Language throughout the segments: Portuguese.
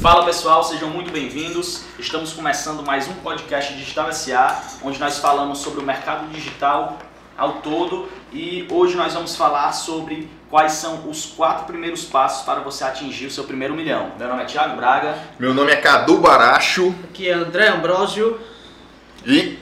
Fala pessoal, sejam muito bem-vindos. Estamos começando mais um podcast Digital SA, onde nós falamos sobre o mercado digital ao todo e hoje nós vamos falar sobre quais são os quatro primeiros passos para você atingir o seu primeiro milhão. Meu nome é Thiago Braga. Meu nome é Cadu Baracho. Aqui é André Ambrosio. E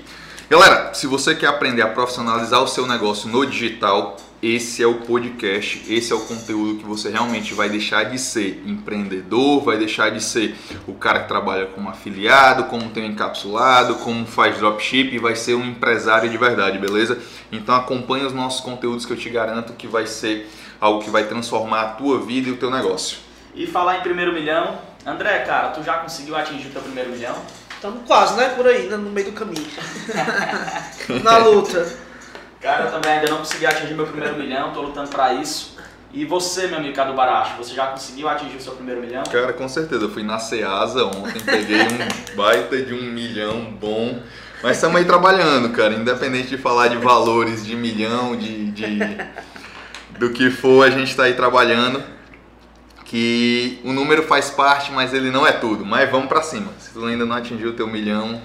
galera, se você quer aprender a profissionalizar o seu negócio no digital, esse é o podcast, esse é o conteúdo que você realmente vai deixar de ser empreendedor, vai deixar de ser o cara que trabalha como afiliado, como tem um encapsulado, como faz dropship e vai ser um empresário de verdade, beleza? Então acompanhe os nossos conteúdos que eu te garanto que vai ser algo que vai transformar a tua vida e o teu negócio. E falar em primeiro milhão, André, cara, tu já conseguiu atingir o teu primeiro milhão? Estamos quase, né? Por aí, né? no meio do caminho. Na luta. Cara, eu também ainda não consegui atingir meu primeiro milhão, tô lutando para isso. E você, meu amigo Cadu Baracho, você já conseguiu atingir o seu primeiro milhão? Cara, com certeza. Eu fui na Ceasa ontem, peguei um baita de um milhão bom. Mas estamos aí trabalhando, cara. Independente de falar de valores, de milhão, de, de do que for, a gente está aí trabalhando. Que o número faz parte, mas ele não é tudo. Mas vamos para cima. Se tu ainda não atingiu o teu milhão,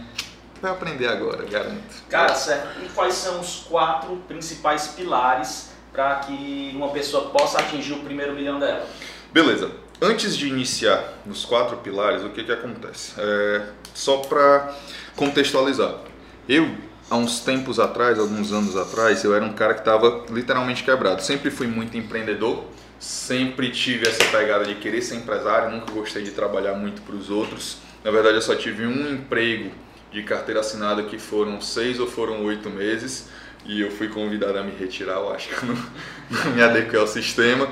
vai aprender agora, garanto. Cara, certo. E quais são os quatro principais pilares para que uma pessoa possa atingir o primeiro milhão dela? Beleza. Antes de iniciar nos quatro pilares, o que que acontece? É, só para contextualizar. Eu, há uns tempos atrás, alguns anos atrás, eu era um cara que estava literalmente quebrado. Sempre fui muito empreendedor, sempre tive essa pegada de querer ser empresário, nunca gostei de trabalhar muito para os outros. Na verdade, eu só tive um emprego de carteira assinada que foram seis ou foram oito meses e eu fui convidado a me retirar, eu acho que não, não me adequei ao sistema.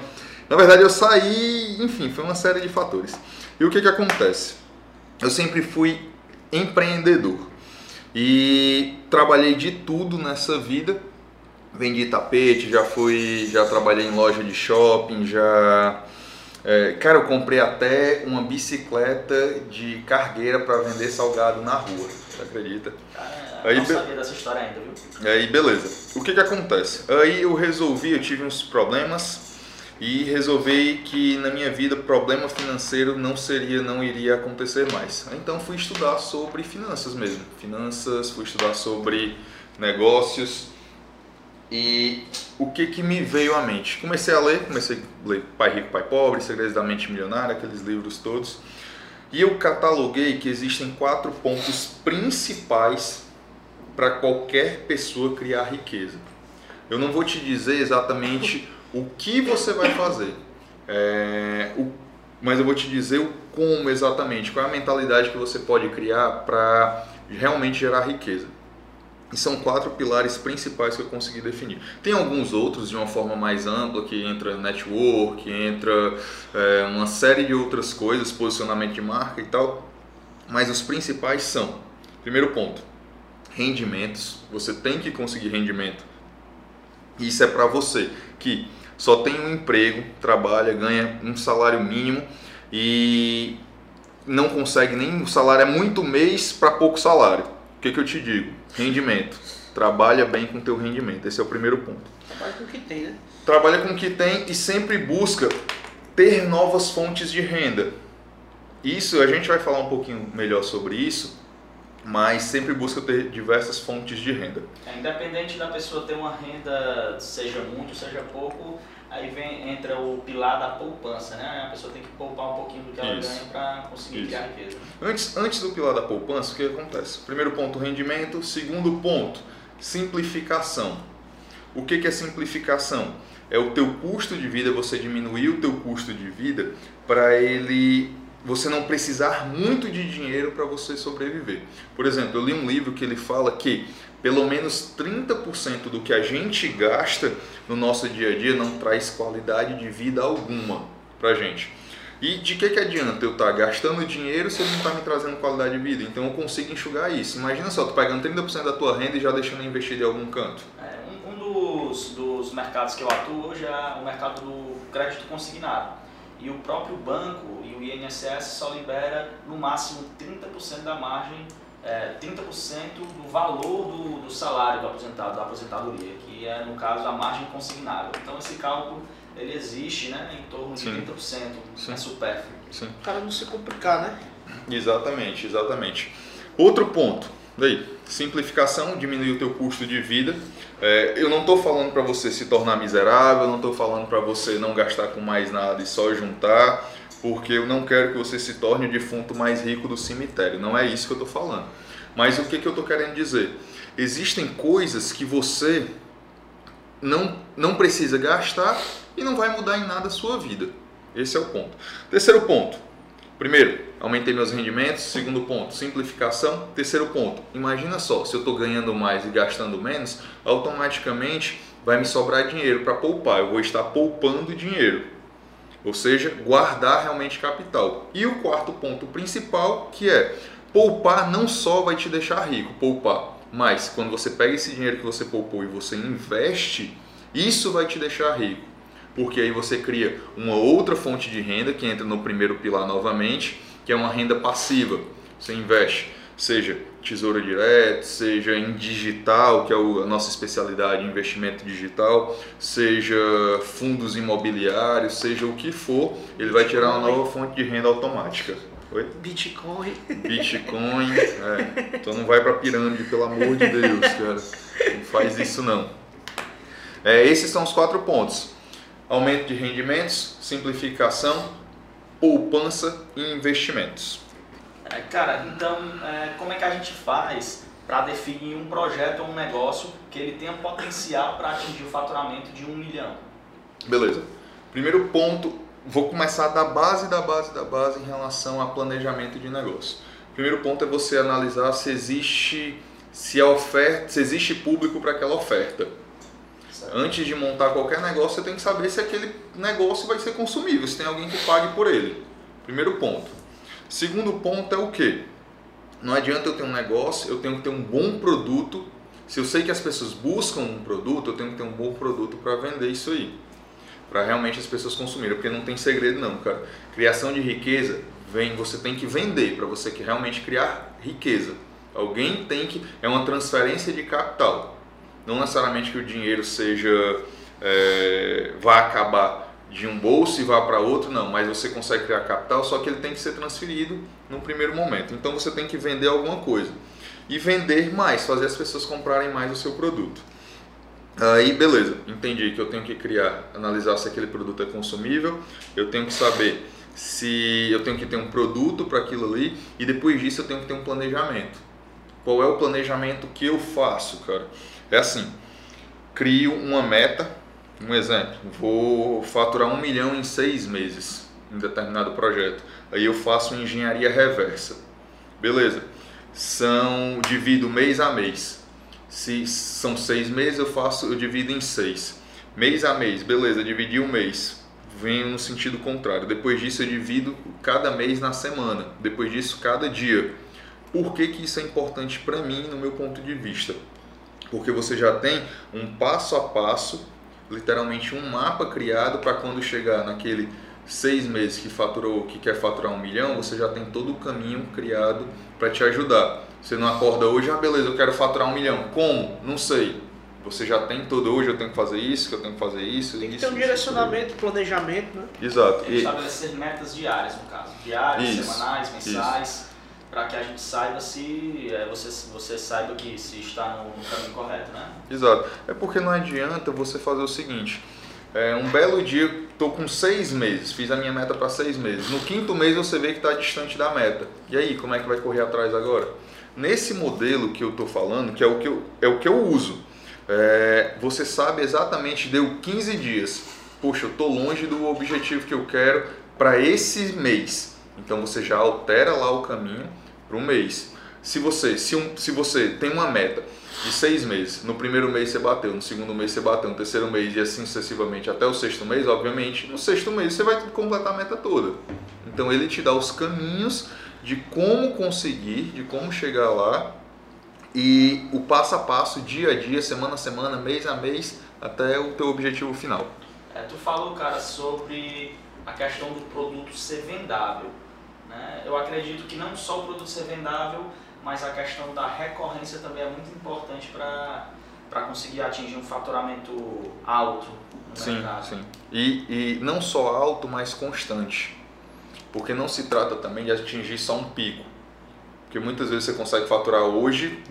Na verdade eu saí, enfim, foi uma série de fatores. E o que que acontece? Eu sempre fui empreendedor e trabalhei de tudo nessa vida. Vendi tapete, já fui, já trabalhei em loja de shopping, já é, cara, eu comprei até uma bicicleta de cargueira para vender salgado na rua. Você acredita? Ah, aí, não sabia dessa história ainda, viu? Aí, beleza. O que que acontece? Aí eu resolvi, eu tive uns problemas e resolvi que na minha vida problema financeiro não seria, não iria acontecer mais. Então fui estudar sobre finanças mesmo. Finanças, fui estudar sobre negócios e o que que me veio à mente? Comecei a ler, comecei a ler Pai Rico, Pai Pobre, Segredos da Mente Milionária, aqueles livros todos. E eu cataloguei que existem quatro pontos principais para qualquer pessoa criar riqueza. Eu não vou te dizer exatamente o que você vai fazer, é, o, mas eu vou te dizer o como exatamente, qual é a mentalidade que você pode criar para realmente gerar riqueza. E são quatro pilares principais que eu consegui definir. Tem alguns outros de uma forma mais ampla, que entra network, entra é, uma série de outras coisas, posicionamento de marca e tal. Mas os principais são, primeiro ponto, rendimentos. Você tem que conseguir rendimento. Isso é para você que só tem um emprego, trabalha, ganha um salário mínimo e não consegue nem o salário é muito mês para pouco salário. O que, que eu te digo? Rendimento. Trabalha bem com o teu rendimento. Esse é o primeiro ponto. Trabalha com o que tem, né? Trabalha com o que tem e sempre busca ter novas fontes de renda. Isso, a gente vai falar um pouquinho melhor sobre isso, mas sempre busca ter diversas fontes de renda. É, independente da pessoa ter uma renda, seja muito, seja pouco, aí vem, entra o pilar da poupança, né? A pessoa tem que poupar um pouquinho do que ela Isso. ganha para conseguir Isso. criar riqueza. Antes, antes do pilar da poupança, o que acontece? Primeiro ponto, rendimento. Segundo ponto, simplificação. O que, que é simplificação? É o teu custo de vida, você diminuir o teu custo de vida para ele você não precisar muito de dinheiro para você sobreviver. Por exemplo, eu li um livro que ele fala que pelo menos 30% do que a gente gasta no nosso dia a dia não traz qualidade de vida alguma para gente. E de que, que adianta eu estar tá gastando dinheiro se ele não está me trazendo qualidade de vida? Então eu consigo enxugar isso. Imagina só, tu pegando 30% da tua renda e já deixando investir em algum canto. É, um, um dos, dos mercados que eu atuo hoje é o mercado do crédito consignado. E o próprio banco e o INSS só libera no máximo 30% da margem é, 30% do valor do, do, salário do aposentado, da aposentadoria, que é, no caso, a margem consignável. Então, esse cálculo ele existe né, em torno de Sim. 30%, Sim. é supérfluo. Sim. O cara não se complicar, né? Exatamente, exatamente. Outro ponto, daí, simplificação, diminuir o teu custo de vida. É, eu não estou falando para você se tornar miserável, não estou falando para você não gastar com mais nada e só juntar, porque eu não quero que você se torne o defunto mais rico do cemitério. Não é isso que eu estou falando. Mas o que, que eu estou querendo dizer? Existem coisas que você não, não precisa gastar e não vai mudar em nada a sua vida. Esse é o ponto. Terceiro ponto. Primeiro, aumentei meus rendimentos. Segundo ponto, simplificação. Terceiro ponto, imagina só, se eu estou ganhando mais e gastando menos, automaticamente vai me sobrar dinheiro para poupar. Eu vou estar poupando dinheiro. Ou seja, guardar realmente capital. E o quarto ponto principal, que é poupar não só vai te deixar rico, poupar, mas quando você pega esse dinheiro que você poupou e você investe, isso vai te deixar rico porque aí você cria uma outra fonte de renda que entra no primeiro pilar novamente, que é uma renda passiva. Você investe, seja tesouro direto, seja em digital, que é a nossa especialidade, investimento digital, seja fundos imobiliários, seja o que for, ele vai tirar uma nova fonte de renda automática. Oi? Bitcoin. Bitcoin, é. Então não vai para pirâmide, pelo amor de Deus, cara. Não faz isso não. É, esses são os quatro pontos aumento de rendimentos, simplificação, poupança e investimentos. É, cara, então é, como é que a gente faz para definir um projeto ou um negócio que ele tenha potencial para atingir o faturamento de um milhão? Beleza. Primeiro ponto, vou começar da base da base da base em relação a planejamento de negócio. Primeiro ponto é você analisar se existe se a oferta, se existe público para aquela oferta. Antes de montar qualquer negócio, você tem que saber se aquele negócio vai ser consumível, se tem alguém que pague por ele. Primeiro ponto. Segundo ponto é o que? Não adianta eu ter um negócio, eu tenho que ter um bom produto. Se eu sei que as pessoas buscam um produto, eu tenho que ter um bom produto para vender isso aí. Para realmente as pessoas consumirem, porque não tem segredo não, cara. Criação de riqueza vem, você tem que vender para você que realmente criar riqueza. Alguém tem que é uma transferência de capital. Não necessariamente que o dinheiro seja é, vá acabar de um bolso e vá para outro, não, mas você consegue criar capital, só que ele tem que ser transferido no primeiro momento. Então você tem que vender alguma coisa e vender mais, fazer as pessoas comprarem mais o seu produto. Aí, beleza, entendi que eu tenho que criar, analisar se aquele produto é consumível, eu tenho que saber se eu tenho que ter um produto para aquilo ali e depois disso eu tenho que ter um planejamento. Qual é o planejamento que eu faço, cara? É assim, crio uma meta, um exemplo, vou faturar um milhão em seis meses em determinado projeto. Aí eu faço engenharia reversa. Beleza. São, divido mês a mês. Se são seis meses, eu faço, eu divido em seis. Mês a mês, beleza, dividi um mês. Venho no sentido contrário. Depois disso eu divido cada mês na semana. Depois disso, cada dia. Por que, que isso é importante para mim, no meu ponto de vista? porque você já tem um passo a passo, literalmente um mapa criado para quando chegar naquele seis meses que faturou, que quer faturar um milhão, você já tem todo o caminho criado para te ajudar. Você não acorda hoje, ah beleza, eu quero faturar um milhão. Como? Não sei. Você já tem todo hoje, eu tenho que fazer isso, que eu tenho que fazer isso. Tem que isso, ter um direcionamento, planejamento, né? Exato. E estabelecer metas diárias, no caso. Diárias, isso, semanais, mensais. Para que a gente saiba se é, você, você saiba que se está no, no, caminho correto, né? Exato. É porque não adianta você fazer o seguinte. É, um belo dia, estou com seis meses, fiz a minha meta para seis meses. No quinto mês você vê que está distante da meta. E aí, como é que vai correr atrás agora? Nesse modelo que eu estou falando, que é o que eu, é o que eu uso, é, você sabe exatamente, deu 15 dias. Poxa, eu estou longe do objetivo que eu quero para esse mês. Então você já altera lá o caminho para um mês. Se você, se, um, se você tem uma meta de seis meses, no primeiro mês você bateu, no segundo mês você bateu, no terceiro mês e assim sucessivamente até o sexto mês, obviamente, no sexto mês você vai completar a meta toda. Então ele te dá os caminhos de como conseguir, de como chegar lá e o passo a passo, dia a dia, semana a semana, mês a mês, até o teu objetivo final. É, tu falou, cara, sobre a questão do produto ser vendável. Né? Eu acredito que não só o produto ser vendável, mas a questão da recorrência também é muito importante para conseguir atingir um faturamento alto. sim, mercado. sim. E, e não só alto, mas constante. Porque não se trata também de atingir só um pico. Porque muitas vezes você consegue faturar hoje,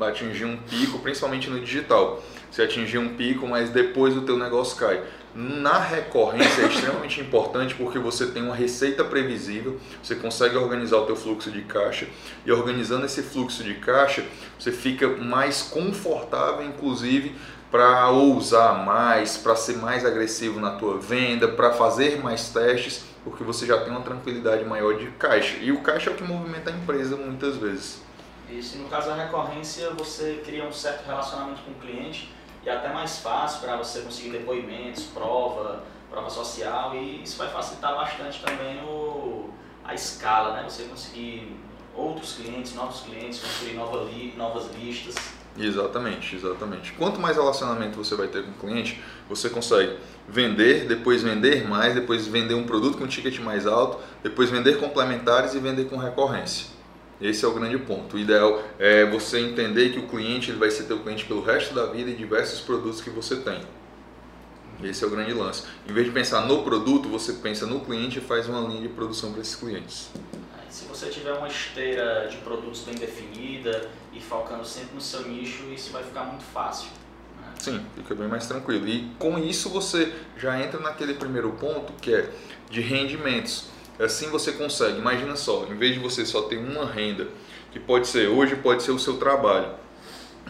atingir um pico, principalmente no digital. Você atingir um pico, mas depois o teu negócio cai. Na recorrência é extremamente importante porque você tem uma receita previsível, você consegue organizar o teu fluxo de caixa e organizando esse fluxo de caixa, você fica mais confortável, inclusive, para ousar mais, para ser mais agressivo na tua venda, para fazer mais testes, porque você já tem uma tranquilidade maior de caixa. E o caixa é o que movimenta a empresa muitas vezes. Isso, no caso da recorrência, você cria um certo relacionamento com o cliente e é até mais fácil para você conseguir depoimentos, prova, prova social e isso vai facilitar bastante também o, a escala, né? Você conseguir outros clientes, novos clientes, construir nova li, novas listas. Exatamente, exatamente. Quanto mais relacionamento você vai ter com o cliente, você consegue vender, depois vender mais, depois vender um produto com um ticket mais alto, depois vender complementares e vender com recorrência. Esse é o grande ponto. O ideal é você entender que o cliente ele vai ser teu cliente pelo resto da vida e diversos produtos que você tem. Esse é o grande lance. Em vez de pensar no produto, você pensa no cliente e faz uma linha de produção para esses clientes. Se você tiver uma esteira de produtos bem definida e focando sempre no seu nicho, isso vai ficar muito fácil. Né? Sim, fica bem mais tranquilo. E com isso você já entra naquele primeiro ponto que é de rendimentos. Assim você consegue, imagina só, em vez de você só ter uma renda, que pode ser hoje, pode ser o seu trabalho.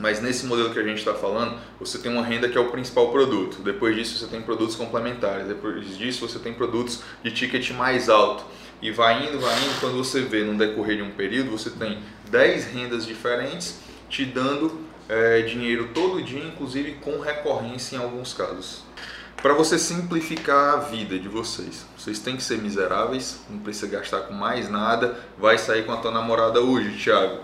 Mas nesse modelo que a gente está falando, você tem uma renda que é o principal produto. Depois disso, você tem produtos complementares. Depois disso, você tem produtos de ticket mais alto e vai indo, vai indo, quando você vê no decorrer de um período, você tem 10 rendas diferentes te dando é, dinheiro todo dia, inclusive com recorrência em alguns casos. Para você simplificar a vida de vocês, vocês têm que ser miseráveis, não precisa gastar com mais nada, vai sair com a tua namorada hoje, Thiago.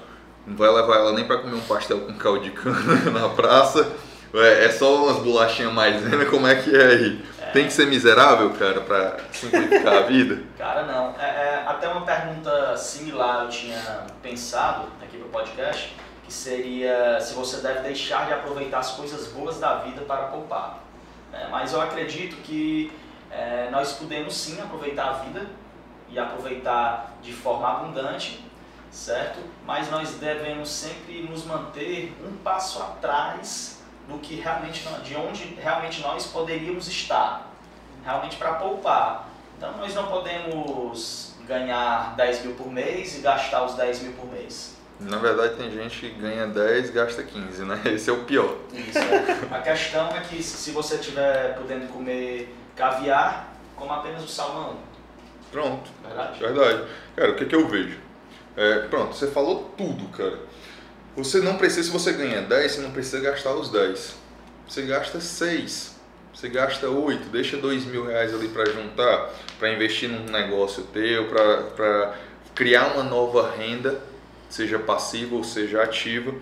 Não vai levar ela nem para comer um pastel com caldo de cana na praça. É, é só umas bolachinhas mais, né? Como é que é aí? Tem que ser miserável, cara, para simplificar a vida? Cara, não. É, é, até uma pergunta similar eu tinha pensado aqui pro podcast, que seria se você deve deixar de aproveitar as coisas boas da vida para poupar. É, mas eu acredito que é, nós podemos sim aproveitar a vida e aproveitar de forma abundante, certo? Mas nós devemos sempre nos manter um passo atrás do que realmente de onde realmente nós poderíamos estar, realmente para poupar. Então nós não podemos ganhar 10 mil por mês e gastar os 10 mil por mês. Na verdade tem gente que ganha 10 e gasta 15, né? Esse é o pior. Isso, é. A questão é que se você estiver podendo comer caviar, coma apenas o salmão. Pronto. Verdade? Verdade. Cara, o que, que eu vejo? É, pronto, você falou tudo, cara. Você não precisa, se você ganha 10, você não precisa gastar os 10. Você gasta 6. Você gasta 8, deixa 2 mil reais ali para juntar, para investir num negócio teu, para criar uma nova renda, seja passiva ou seja ativa.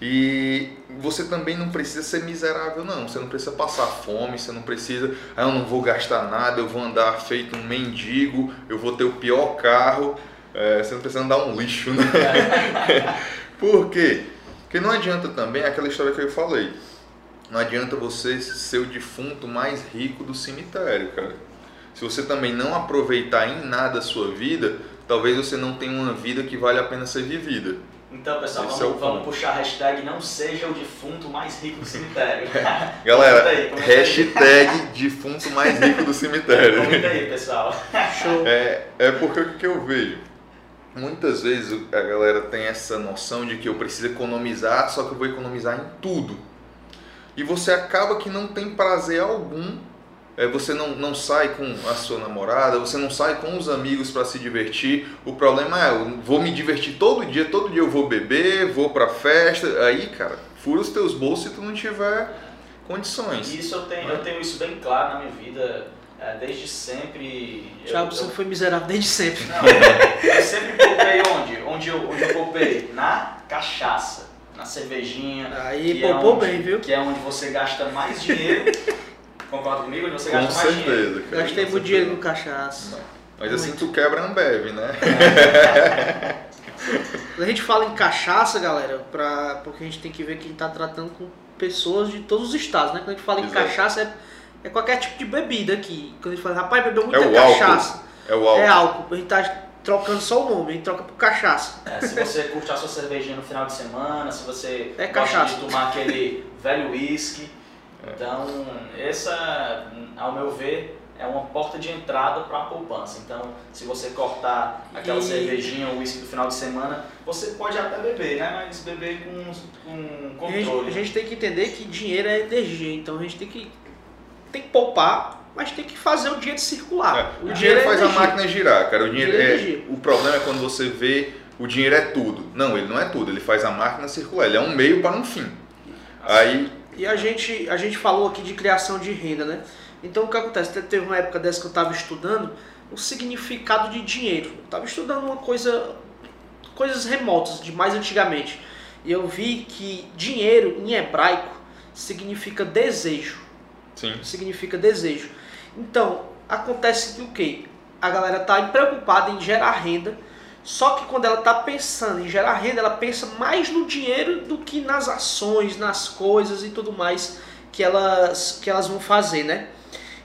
E você também não precisa ser miserável, não. Você não precisa passar fome, você não precisa, ah, eu não vou gastar nada, eu vou andar feito um mendigo, eu vou ter o pior carro. É, você não precisa andar um lixo, né? Por quê? Porque não adianta também aquela história que eu falei. Não adianta você ser o defunto mais rico do cemitério, cara. Se você também não aproveitar em nada a sua vida, talvez você não tenha uma vida que vale a pena ser vivida. Então, pessoal, Esse vamos, é vamos puxar a hashtag não seja o defunto mais rico do cemitério. Galera, comenta aí, comenta hashtag aí. defunto mais rico do cemitério. Comenta aí, pessoal. Show. É, é porque o que eu vejo? Muitas vezes a galera tem essa noção de que eu preciso economizar, só que eu vou economizar em tudo. E você acaba que não tem prazer algum. É, você não, não sai com a sua namorada, você não sai com os amigos para se divertir. O problema é, eu vou me divertir todo dia, todo dia eu vou beber, vou pra festa. Aí, cara, fura os teus bolsos se tu não tiver condições. Isso eu tenho, eu tenho isso bem claro na minha vida é, desde sempre. Thiago, você eu, foi miserável desde sempre. Não, eu sempre poupei onde? Onde eu, onde eu poupei? Na cachaça, na cervejinha. Aí poupou é onde, bem, viu? Que é onde você gasta mais dinheiro. Concorda comigo? Você Com gasta certeza, mais dinheiro. Cara, Gastei com muito dinheiro no cachaça. Não. Mas assim tu quebra a Ambev, né? Quando a gente fala em cachaça, galera, pra, porque a gente tem que ver que a gente tá tratando com pessoas de todos os estados, né? Quando a gente fala em Exato. cachaça, é, é qualquer tipo de bebida aqui. Quando a gente fala, rapaz, bebeu muita É o cachaça. É o álcool. É álcool. A gente tá trocando só o nome, a gente troca por cachaça. É, se você curte a sua cervejinha no final de semana, se você É gosta cachaça. de tomar aquele velho whisky. Então, essa, ao meu ver, é uma porta de entrada para a poupança. Então, se você cortar aquela E- cervejinha ou whisky do final de semana, você pode até beber, né? Mas beber com, com A gente, controle. a gente tem que entender que dinheiro é energia, então a gente tem que, tem que poupar, mas tem que fazer o dinheiro circular. É, o dinheiro faz a máquina girar, cara. O dinheiro Dinheiro é é, o problema é quando você vê o dinheiro é tudo. Não, ele não é tudo. Ele faz a máquina circular. Ele é um meio para um fim. Aí, E a gente, a gente falou aqui de criação de renda, né? Então o que acontece? Te- Teve uma época dessa que eu estava estudando o significado de dinheiro. Eu estava estudando uma coisa, coisas remotas, de mais antigamente. E eu vi que dinheiro em hebraico significa desejo. sim. Significa desejo. Então, acontece que o quê? A galera tá preocupada em gerar renda, só que quando ela tá pensando em gerar renda, ela pensa mais no dinheiro do que nas ações, nas coisas e tudo mais que elas, que elas vão fazer, né?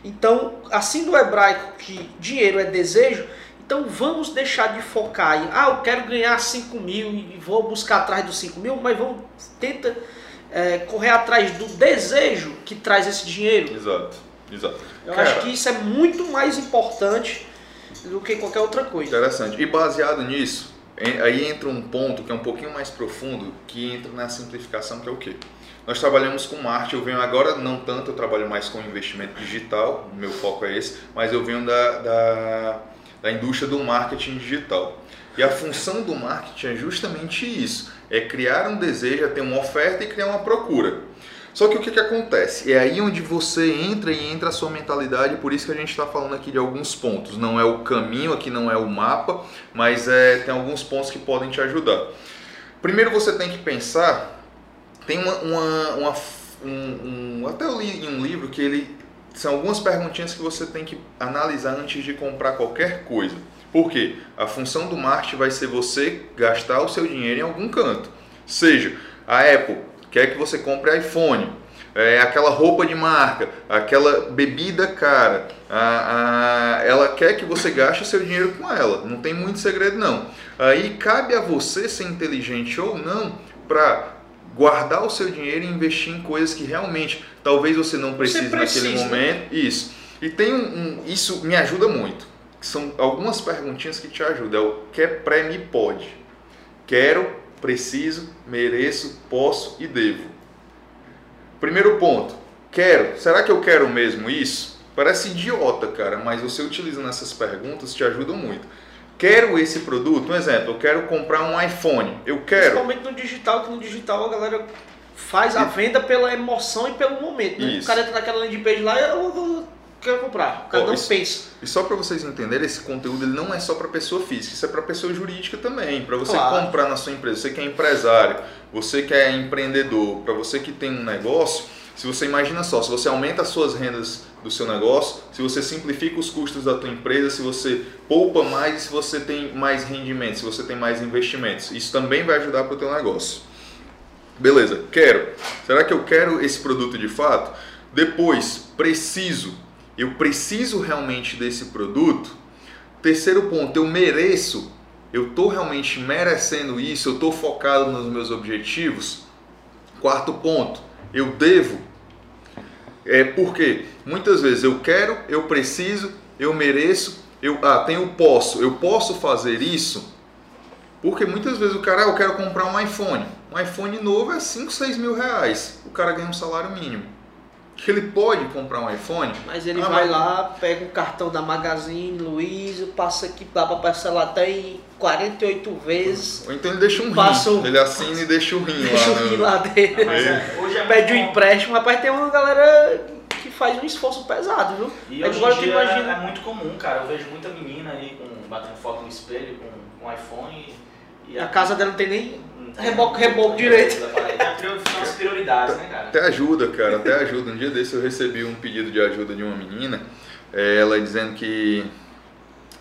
Então, assim do hebraico que dinheiro é desejo, então vamos deixar de focar em, ah, eu quero ganhar 5 mil e vou buscar atrás dos 5 mil, mas vamos, tenta é, correr atrás do desejo que traz esse dinheiro. Exato. Exato. Eu Cara, acho que isso é muito mais importante do que qualquer outra coisa. Interessante. E baseado nisso, aí entra um ponto que é um pouquinho mais profundo, que entra na simplificação, que é o quê? Nós trabalhamos com marketing, eu venho agora, não tanto, eu trabalho mais com investimento digital, meu foco é esse, mas eu venho da, da, da indústria do marketing digital. E a função do marketing é justamente isso, é criar um desejo, é ter uma oferta e criar uma procura. Só que o que, que acontece? É aí onde você entra e entra a sua mentalidade, por isso que a gente está falando aqui de alguns pontos. Não é o caminho, aqui não é o mapa, mas é, tem alguns pontos que podem te ajudar. Primeiro você tem que pensar, tem uma, uma, uma- um, um- até eu li em um livro que ele são algumas perguntinhas que você tem que analisar antes de comprar qualquer coisa. Por quê? A função do marketing vai ser você gastar o seu dinheiro em algum canto. Seja a Apple quer que você compre iPhone, é, aquela roupa de marca, aquela bebida cara, a- a- ela quer que você gaste seu dinheiro com ela. Não tem muito segredo não. Aí cabe a você ser inteligente ou não para guardar o seu dinheiro e investir em coisas que realmente talvez você não precise precisa, naquele né? momento. Isso. E tem um, um- isso me ajuda muito. São algumas perguntinhas que te ajudam. É o quer pré me pode. Quero, preciso, mereço, posso e devo. Primeiro ponto. Quero. Será que eu quero mesmo isso? Parece idiota, cara, mas você utilizando essas perguntas te ajudam muito. Quero esse produto? Um exemplo, eu quero comprar um iPhone. Eu quero. Principalmente no digital, que no digital a galera faz a venda pela emoção e pelo momento. Né? O cara entra naquela landing page lá eu, eu quero comprar. O cara Ó, não isso- pensa. E só para vocês entenderem, esse conteúdo ele não é só para pessoa física, isso é para pessoa jurídica também. Para você Claro. comprar na sua empresa, você que é empresário, você que é empreendedor, para você que tem um negócio, se você imagina só, se você aumenta as suas rendas do seu negócio, se você simplifica os custos da tua empresa, se você poupa mais, se você tem mais rendimento, se você tem mais investimentos, isso também vai ajudar para o teu negócio. Beleza, quero. Será que eu quero esse produto de fato? Depois, preciso. Eu preciso realmente desse produto? Terceiro ponto, eu mereço. Eu estou realmente merecendo isso? Eu estou focado nos meus objetivos? Quarto ponto, eu devo. É porque muitas vezes eu quero, eu preciso, eu mereço, eu ah, tenho posso, eu posso fazer isso. Porque muitas vezes o cara, ah, eu quero comprar um iPhone. Um iPhone novo é 5, 6 mil reais. O cara ganha um salário mínimo. Ele pode comprar um iPhone? Mas ele Ah, vai mas- lá, pega o cartão da Magazine Luiza, passa aqui, dá pra parcelar até em 48 vezes, Ou então ele deixa um Passa rim. o- Ele assina e deixa o rim deixa o lá. rim no- lá dele, Mas é, hoje é pede um empréstimo. Rapaz, tem uma galera que faz um esforço pesado, viu? E hoje agora em dia imagina- é muito comum, cara. Eu vejo muita menina aí com, batendo foto no espelho com, com iPhone e, e A casa dela não tem nem reboco- reboco direito. É, as prioridades, né, cara? Até ajuda, cara, até ajuda. Um dia desse eu recebi um pedido de ajuda de uma menina, eh, ela dizendo que.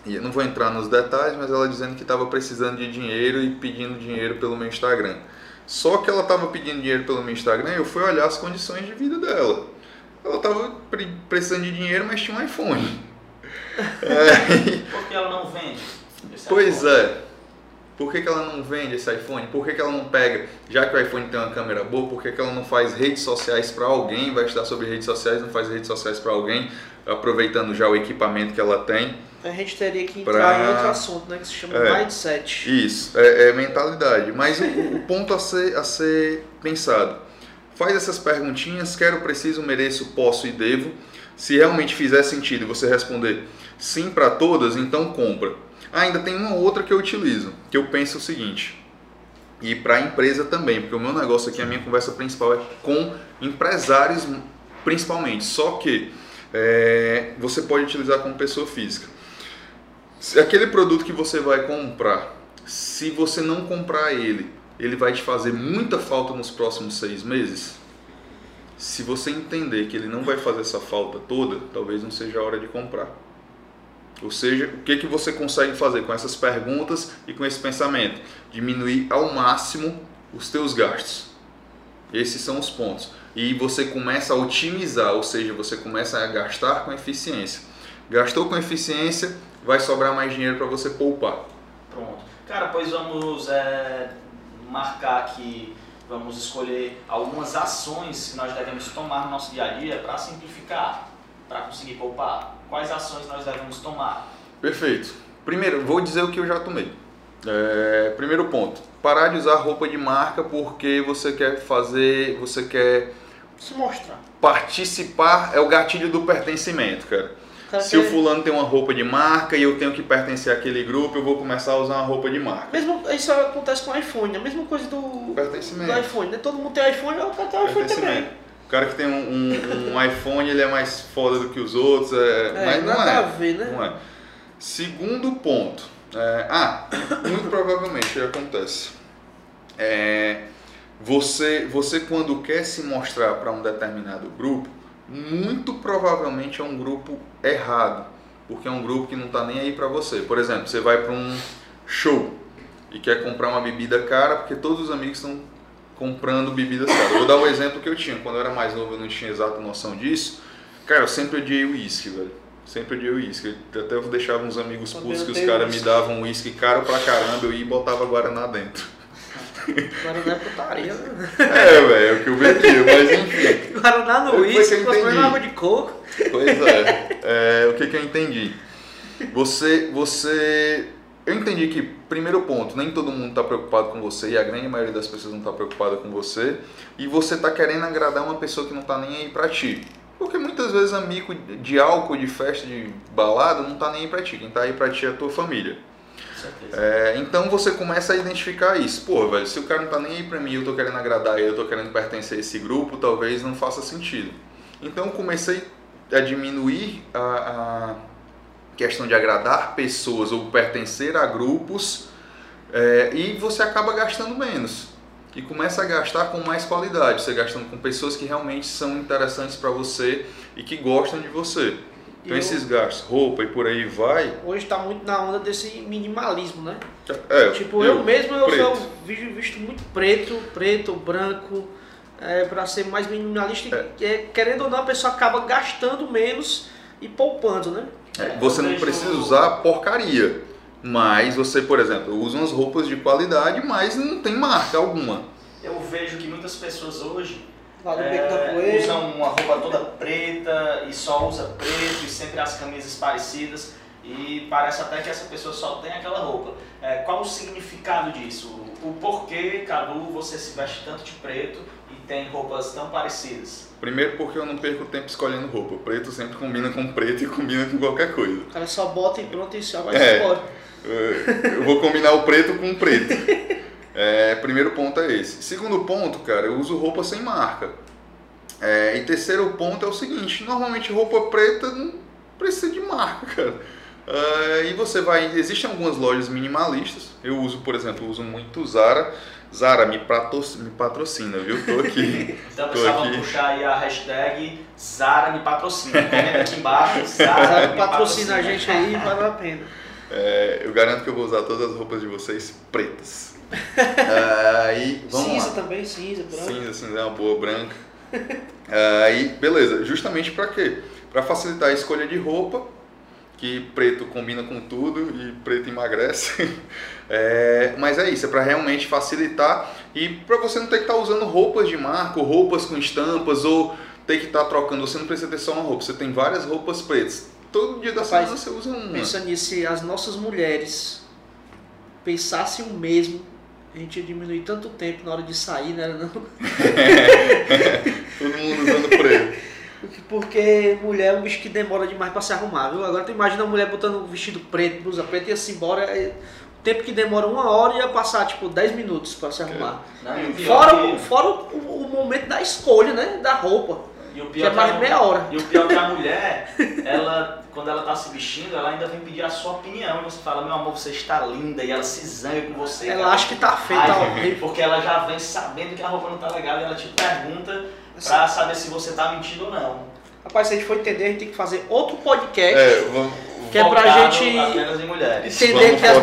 e eu não vou entrar nos detalhes, mas ela dizendo que estava precisando de dinheiro e pedindo dinheiro pelo meu Instagram. Só que ela estava pedindo dinheiro pelo meu Instagram eu fui olhar as condições de vida dela. Ela estava precisando de dinheiro, mas tinha um iPhone. É. Por que ela não vende? Pois iPhone? é. Por que, que ela não vende esse iPhone? Por que, que ela não pega, já que o iPhone tem uma câmera boa, por que, que ela não faz redes sociais para alguém, vai estudar sobre redes sociais, não faz redes sociais para alguém, aproveitando já o equipamento que ela tem? A gente teria que entrar pra... em outro assunto, né, que se chama é, mindset. Isso, é, é mentalidade. Mas o, o ponto a ser, a ser pensado, faz essas perguntinhas, quero, preciso, mereço, posso e devo. Se realmente fizer sentido você responder sim para todas, então compra. Ainda tem uma outra que eu utilizo, que eu penso o seguinte, e para a empresa também, porque o meu negócio aqui, a minha conversa principal é com empresários principalmente, só que é, você pode utilizar como pessoa física. Se aquele produto que você vai comprar, se você não comprar ele, ele vai te fazer muita falta nos próximos seis meses? Se você entender que ele não vai fazer essa falta toda, talvez não seja a hora de comprar. Ou seja, o que, que você consegue fazer com essas perguntas e com esse pensamento? Diminuir ao máximo os teus gastos. Esses são os pontos. E você começa a otimizar, ou seja, você começa a gastar com eficiência. Gastou com eficiência, vai sobrar mais dinheiro para você poupar. Pronto. Cara, pois vamos é, marcar aqui, vamos escolher algumas ações que nós devemos tomar no nosso dia a dia para simplificar, para conseguir poupar quais ações nós devemos tomar? Perfeito. Primeiro, vou dizer o que eu já tomei. É, primeiro ponto, parar de usar roupa de marca porque você quer fazer, você quer se mostrar. Participar é o gatilho do pertencimento, cara. Se o fulano tem uma roupa de marca e eu tenho que pertencer àquele grupo, eu vou começar a usar uma roupa de marca. Mesmo, isso acontece com o iPhone, a mesma coisa do, pertencimento. do iPhone. Né? Todo mundo tem iPhone, eu quero ter iPhone também cara que tem um, um, um, iPhone ele é mais foda do que os outros, é, é mas não é. A ver, né? Não é. Segundo ponto. É, ah, muito provavelmente acontece. É, você, você quando quer se mostrar para um determinado grupo, muito provavelmente é um grupo errado, porque é um grupo que não está nem aí para você. Por exemplo, você vai para um show e quer comprar uma bebida cara porque todos os amigos estão comprando bebidas caras. Vou dar o um exemplo que eu tinha. Quando eu era mais novo, eu não tinha exata noção disso. Cara, eu sempre odiei o uísque, velho. Sempre odiei o uísque. Até eu deixava uns amigos putos que os caras me davam uísque caro pra caramba, eu ia e botava Guaraná dentro. Guaraná é putaria, né? É, velho, é o que eu vendia, mas enfim. Guaraná no uísque, comprando água de coco. Pois é. é o que, que eu entendi? Você, você eu entendi que, primeiro ponto, nem todo mundo está preocupado com você e a grande maioria das pessoas não está preocupada com você e você está querendo agradar uma pessoa que não está nem aí para ti. Porque muitas vezes amigo de álcool, de festa, de balada não está nem aí para ti. Quem está aí para ti é a tua família. É, então você começa a identificar isso. Pô, velho, se o cara não está nem aí para mim, eu estou querendo agradar ele, eu estou querendo pertencer a esse grupo, talvez não faça sentido. Então comecei a diminuir a, a questão de agradar pessoas ou pertencer a grupos é, e você acaba gastando menos e começa a gastar com mais qualidade, você gastando com pessoas que realmente são interessantes para você e que gostam de você. Então eu, esses gastos, roupa e por aí vai. Hoje está muito na onda desse minimalismo, né? É, tipo, eu, eu mesmo eu sou visto, visto muito preto, preto, branco, é, para ser mais minimalista. É. É, querendo ou não, a pessoa acaba gastando menos e poupando, né? Você não precisa usar porcaria. Mas você, por exemplo, usa umas roupas de qualidade, mas não tem marca alguma. Eu vejo que muitas pessoas hoje é, usam uma roupa toda preta e só usa preto e sempre as camisas parecidas e parece até que essa pessoa só tem aquela roupa. É, qual o significado disso? O porquê, Cadu, você se veste tanto de preto e tem roupas tão parecidas? Primeiro porque eu não perco tempo escolhendo roupa. Preto sempre combina com preto e combina com qualquer coisa. O cara só bota e pronto e só vai é, embora. Eu vou combinar o preto com o preto. É, primeiro ponto é esse. Segundo ponto, cara, eu uso roupa sem marca. É, e terceiro ponto é o seguinte, normalmente roupa preta não precisa de marca, cara. Uh, e você vai. Existem algumas lojas minimalistas. Eu uso, por exemplo, uso muito Zara. Zara, me, me patrocina, viu? Tô aqui. então, pessoal, vamos puxar aí a hashtag Zara me patrocina. Comenta aqui embaixo. Zara, Zara me patrocina a gente aí, vale a pena. É, eu garanto que eu vou usar todas as roupas de vocês pretas. uh, aí, vamos cinza lá. também, cinza, branca. Cinza, cinza é uma boa branca. Aí, uh, beleza. Justamente para quê? Para facilitar a escolha de roupa que preto combina com tudo e preto emagrece. É, mas é isso, é para realmente facilitar e para você não ter que estar tá usando roupas de marca, ou roupas com estampas, ou ter que estar tá trocando. Você não precisa ter só uma roupa, você tem várias roupas pretas. Todo dia da semana você usa uma. Pensa nisso, se as nossas mulheres pensassem o mesmo, a gente ia diminuir tanto tempo na hora de sair, né? Não? Todo mundo usando preto. Porque mulher é um bicho que demora demais para se arrumar, viu? Agora tu imagina a mulher botando um vestido preto, blusa preta e assim embora. É, o tempo que demora uma hora ia passar tipo 10 minutos para se arrumar. Não, fora que... fora o, o, momento da escolha, né? Da roupa. E o pior que é mais meia hora. E o pior é que a mulher, ela, quando ela tá se vestindo, ela ainda vem pedir a sua opinião. Você fala, meu amor, você está linda. E ela se zanga com você. Ela acha que tá feita Ai, Porque ela já vem sabendo que a roupa não tá legal e ela te pergunta pra saber se você tá mentindo ou não. Rapaz, se a gente for entender, a gente tem que fazer outro podcast. É, vamos, que é pra gente entender vamos que as mulheres.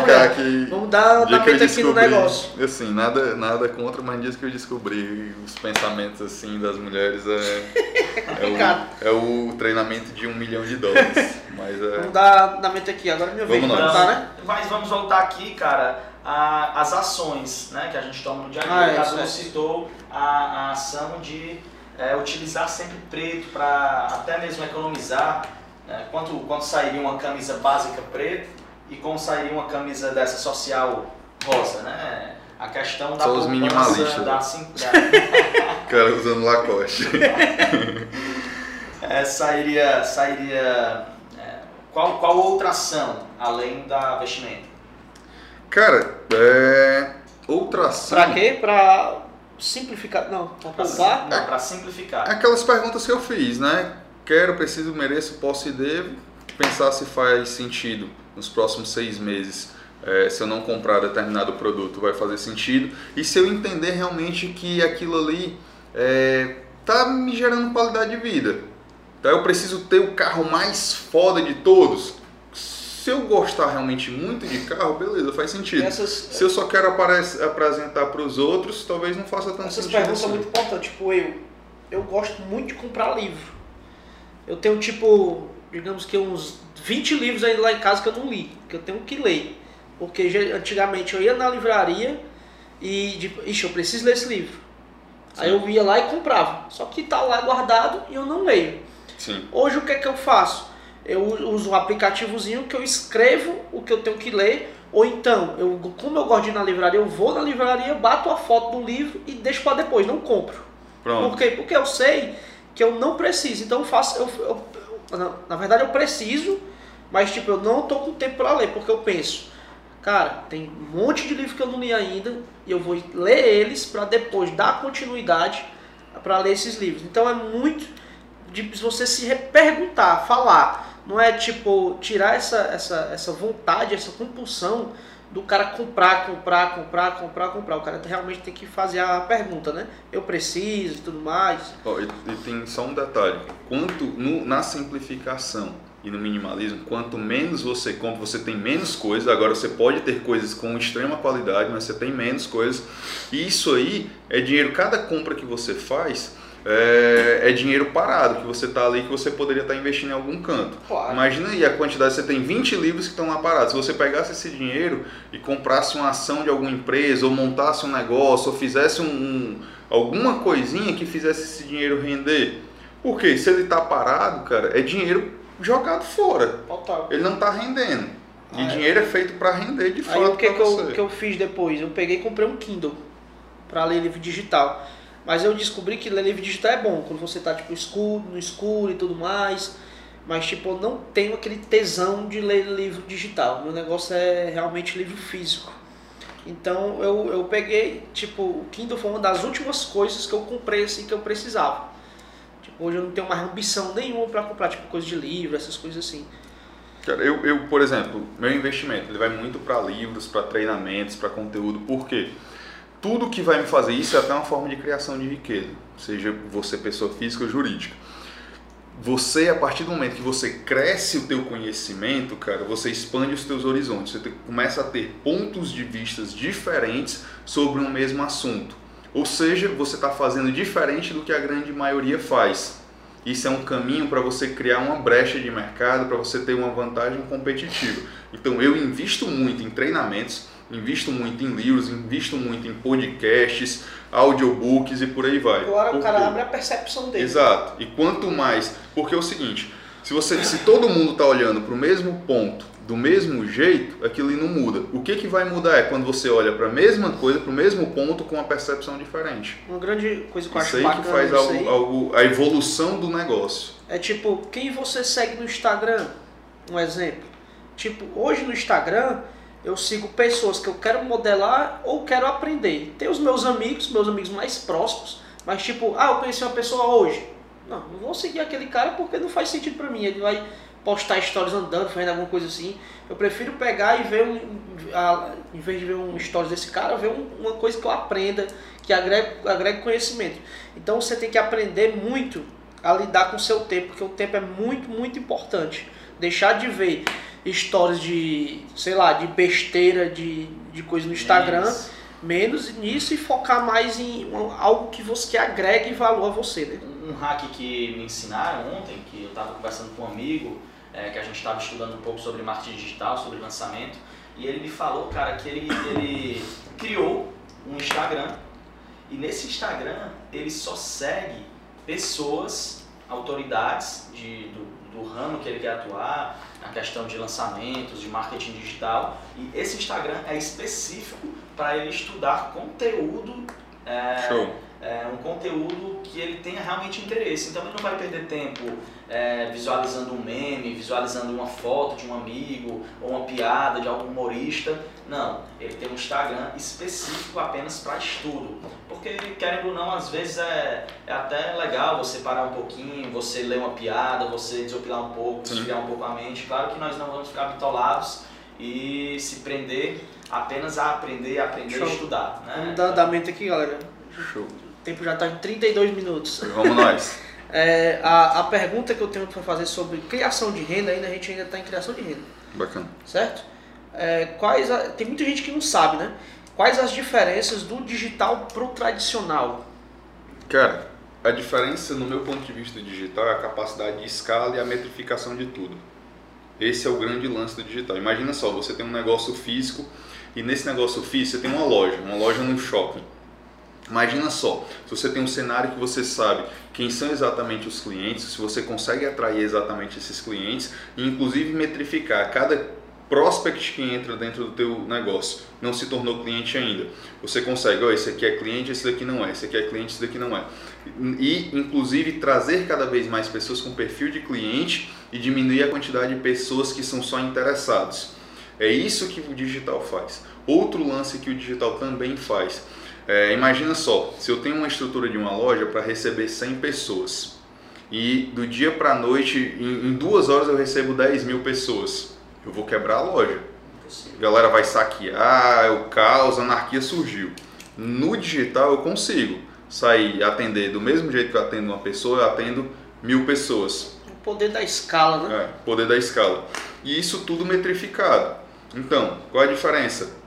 Aqui, vamos dar um tapete aqui no negócio. Assim, nada, nada contra, mas dias que eu descobri os pensamentos assim das mulheres é, é, o, é o treinamento de um milhão de dólares. Mas é... Vamos dar andamento aqui, agora é minha vez de voltar, né? Mas vamos voltar aqui, cara, a, as ações né, que a gente toma no dia a dia. Ah, é, o citou a, a ação de é, utilizar sempre preto para até mesmo economizar. Né? Quanto, quanto sairia uma camisa básica preta e como sairia uma camisa dessa social rosa, né? A questão da São os minimalistas. Da, da... cara usando Lacoste. é, sairia, sairia é, qual, qual outra ação além da vestimenta? Cara, é, outra ação. Pra quê? Pra simplificar. Não, para poupar? Não, para simplificar. Aquelas perguntas que eu fiz, né? Quero, preciso, mereço, posso e devo. Pensar se faz sentido nos próximos seis meses. É, se eu não comprar determinado produto, vai fazer sentido. E se eu entender realmente que aquilo ali é, tá me gerando qualidade de vida. Então eu preciso ter o carro mais foda de todos se eu gostar realmente muito de carro, beleza, faz sentido. Essas, se eu só quero aparecer, apresentar para os outros, talvez não faça tanto essas sentido. Essas perguntas são muito importantes. Tipo, eu, eu gosto muito de comprar livro. Eu tenho, tipo, digamos que uns 20 livros aí lá em casa que eu não li, que eu tenho que ler. Porque antigamente eu ia na livraria e, tipo, ixi, eu preciso ler esse livro. Sim. Aí eu ia lá e comprava. Só que tá lá guardado e eu não leio. Sim. Hoje o que é que eu faço? Eu uso um aplicativozinho que eu escrevo o que eu tenho que ler, ou então, eu, como eu gosto de ir na livraria, eu vou na livraria, bato a foto do livro e deixo para depois, não compro. Pronto. Por quê? Porque eu sei que eu não preciso. Então eu faço. Eu, eu, na, na, verdade eu preciso, mas tipo, eu não tô com tempo para ler, porque eu penso, cara, tem um monte de livro que eu não li ainda, e eu vou ler eles para depois dar continuidade para ler esses livros. Então é muito de você se perguntar, falar não é tipo tirar essa, essa, essa vontade, essa compulsão do cara comprar, comprar, comprar, comprar, comprar. O cara realmente tem que fazer a pergunta, né? Eu preciso e tudo mais. Oh, e, e, tem só um detalhe: quanto no, na simplificação e no minimalismo, quanto menos você compra, você tem menos coisas. Agora você pode ter coisas com extrema qualidade, mas você tem menos coisas. E isso aí é dinheiro. Cada compra que você faz é, é, dinheiro parado, que você está ali que você poderia estar tá investindo em algum canto. Claro. Imagina aí a quantidade, você tem 20 livros que estão lá parados. Se você pegasse esse dinheiro e comprasse uma ação de alguma empresa, ou montasse um negócio, ou fizesse um, um alguma coisinha que fizesse esse dinheiro render. Porque se ele está parado, cara, é dinheiro jogado fora. Total. Ele não está rendendo. E ah, é. dinheiro é feito para render de fato. Aí o que, que, eu, que eu fiz depois? Eu peguei e comprei um Kindle para ler livro digital. Mas eu descobri que ler livro digital é bom, quando você está tipo, escuro, no escuro e tudo mais. Mas tipo, eu não tenho aquele tesão de ler livro digital. Meu negócio é realmente livro físico. Então eu, eu peguei, tipo, o Kindle foi uma das últimas coisas que eu comprei assim que eu precisava. Tipo, hoje eu não tenho mais ambição nenhuma para comprar, tipo, coisa de livro, essas coisas assim. Cara, eu, eu, por exemplo, meu investimento ele vai muito para livros, para treinamentos, para conteúdo. Por quê? Tudo que vai me fazer isso é até uma forma de criação de riqueza, seja você pessoa física ou jurídica. Você, a partir do momento que você cresce o teu conhecimento, cara, você expande os teus horizontes, você começa a ter pontos de vistas diferentes sobre um mesmo assunto. Ou seja, você está fazendo diferente do que a grande maioria faz. isso é um caminho para você criar uma brecha de mercado, para você ter uma vantagem competitiva. Então eu invisto muito em treinamentos, invisto muito em livros, invisto muito em podcasts, audiobooks e por aí vai. Agora o cara abre a percepção dele. Exato. E quanto mais, porque é o seguinte, se você se todo mundo está olhando para o mesmo ponto do mesmo jeito, aquilo não muda. O que, que vai mudar é quando você olha para a mesma coisa, para o mesmo ponto, com uma percepção diferente. Uma grande coisa que eu isso acho aí bacana que faz algo, algo, a evolução do negócio. é tipo, quem você segue no Instagram, um exemplo. Tipo, hoje no Instagram eu sigo pessoas que eu quero modelar ou quero aprender. Tem os meus amigos, meus amigos mais próximos, mas tipo, ah, eu conheci uma pessoa hoje. Não, não vou seguir aquele cara porque não faz sentido pra mim. Ele vai postar stories andando, fazendo alguma coisa assim. Eu prefiro pegar e ver um. A, em vez de ver um stories desse cara, ver um, uma coisa que eu aprenda, que agregue, agregue conhecimento. Então você tem que aprender muito a lidar com o seu tempo, porque o tempo é muito, muito importante. Deixar de ver stories de, sei lá, de besteira, de, de coisa no Instagram, menos nisso e focar mais em algo que você que agregue valor a você, né? Um hack que me ensinaram ontem, que eu estava conversando com um amigo, é, que a gente estava estudando um pouco sobre marketing digital, sobre lançamento, e ele me falou, cara, que ele, ele criou um Instagram, e nesse Instagram ele só segue pessoas, autoridades de, do, do ramo que ele quer atuar, na questão de lançamentos, de marketing digital, e esse Instagram é específico para ele estudar conteúdo é, Show. é, um conteúdo que ele tenha realmente interesse. Então ele não vai perder tempo é, visualizando um meme, visualizando uma foto de um amigo ou uma piada de algum humorista. Não, ele tem um Instagram específico apenas para estudo. Porque, querendo ou não, às vezes é, é até legal você parar um pouquinho, você ler uma piada, você desopilar um pouco, desviar um pouco a mente. Claro que nós não vamos ficar bitolados e se prender apenas a aprender, aprender Show. a estudar. Né? Vamos dar andamento aqui, galera. Show. O tempo já está em 32 minutos. Vamos nós. É, a, a pergunta que eu tenho para fazer sobre criação de renda, ainda a gente ainda está em criação de renda, Bacana. certo? É, quais a- tem muita gente que não sabe, né? Quais as diferenças do digital pro tradicional? Cara, a diferença no meu ponto de vista digital é a capacidade de escala e a metrificação de tudo. Esse é o grande lance do digital. Imagina só, você tem um negócio físico e nesse negócio físico você tem uma loja, uma loja num shopping. Imagina só, se você tem um cenário que você sabe quem são exatamente os clientes, se você consegue atrair exatamente esses clientes e inclusive metrificar cada prospect que entra dentro do teu negócio não se tornou cliente ainda. Você consegue, ó, esse aqui é cliente, esse daqui não é, esse aqui é cliente, esse daqui não é. E inclusive trazer cada vez mais pessoas com perfil de cliente e diminuir a quantidade de pessoas que são só interessados. É isso que o digital faz. Outro lance que o digital também faz. É, imagina só, se eu tenho uma estrutura de uma loja para receber 100 pessoas e do dia para a noite, em, em duas horas eu recebo 10 mil pessoas, eu vou quebrar a loja. A galera vai saquear, o caos, a anarquia surgiu. No digital eu consigo sair atender do mesmo jeito que eu atendo uma pessoa, eu atendo mil pessoas. O poder da escala, né? É, poder da escala. E isso tudo metrificado. Então, qual é a diferença?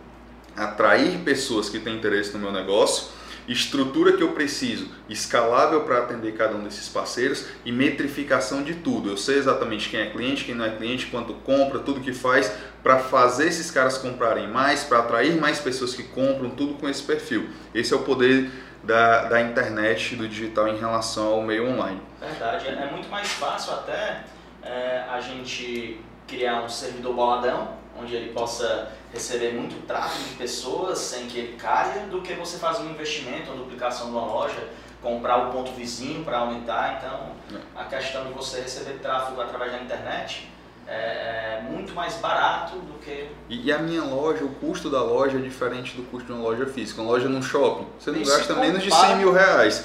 Atrair pessoas que têm interesse no meu negócio, estrutura que eu preciso, escalável para atender cada um desses parceiros e metrificação de tudo. Eu sei exatamente quem é cliente, quem não é cliente, quanto compra, tudo que faz para fazer esses caras comprarem mais, para atrair mais pessoas que compram, tudo com esse perfil. Esse é o poder da, da internet do digital em relação ao meio online. Verdade, é é muito mais fácil até é, a gente criar um servidor boladão, onde ele possa receber muito tráfego de pessoas sem que ele caia, do que você fazer um investimento, uma duplicação de uma loja, comprar o ponto vizinho para aumentar. Então, a questão de você receber tráfego através da internet é, é muito mais barato do que E, e a minha loja, o custo da loja é diferente do custo de uma loja física. Uma loja num shopping, você não se gasta menos de compara. 100 mil reais.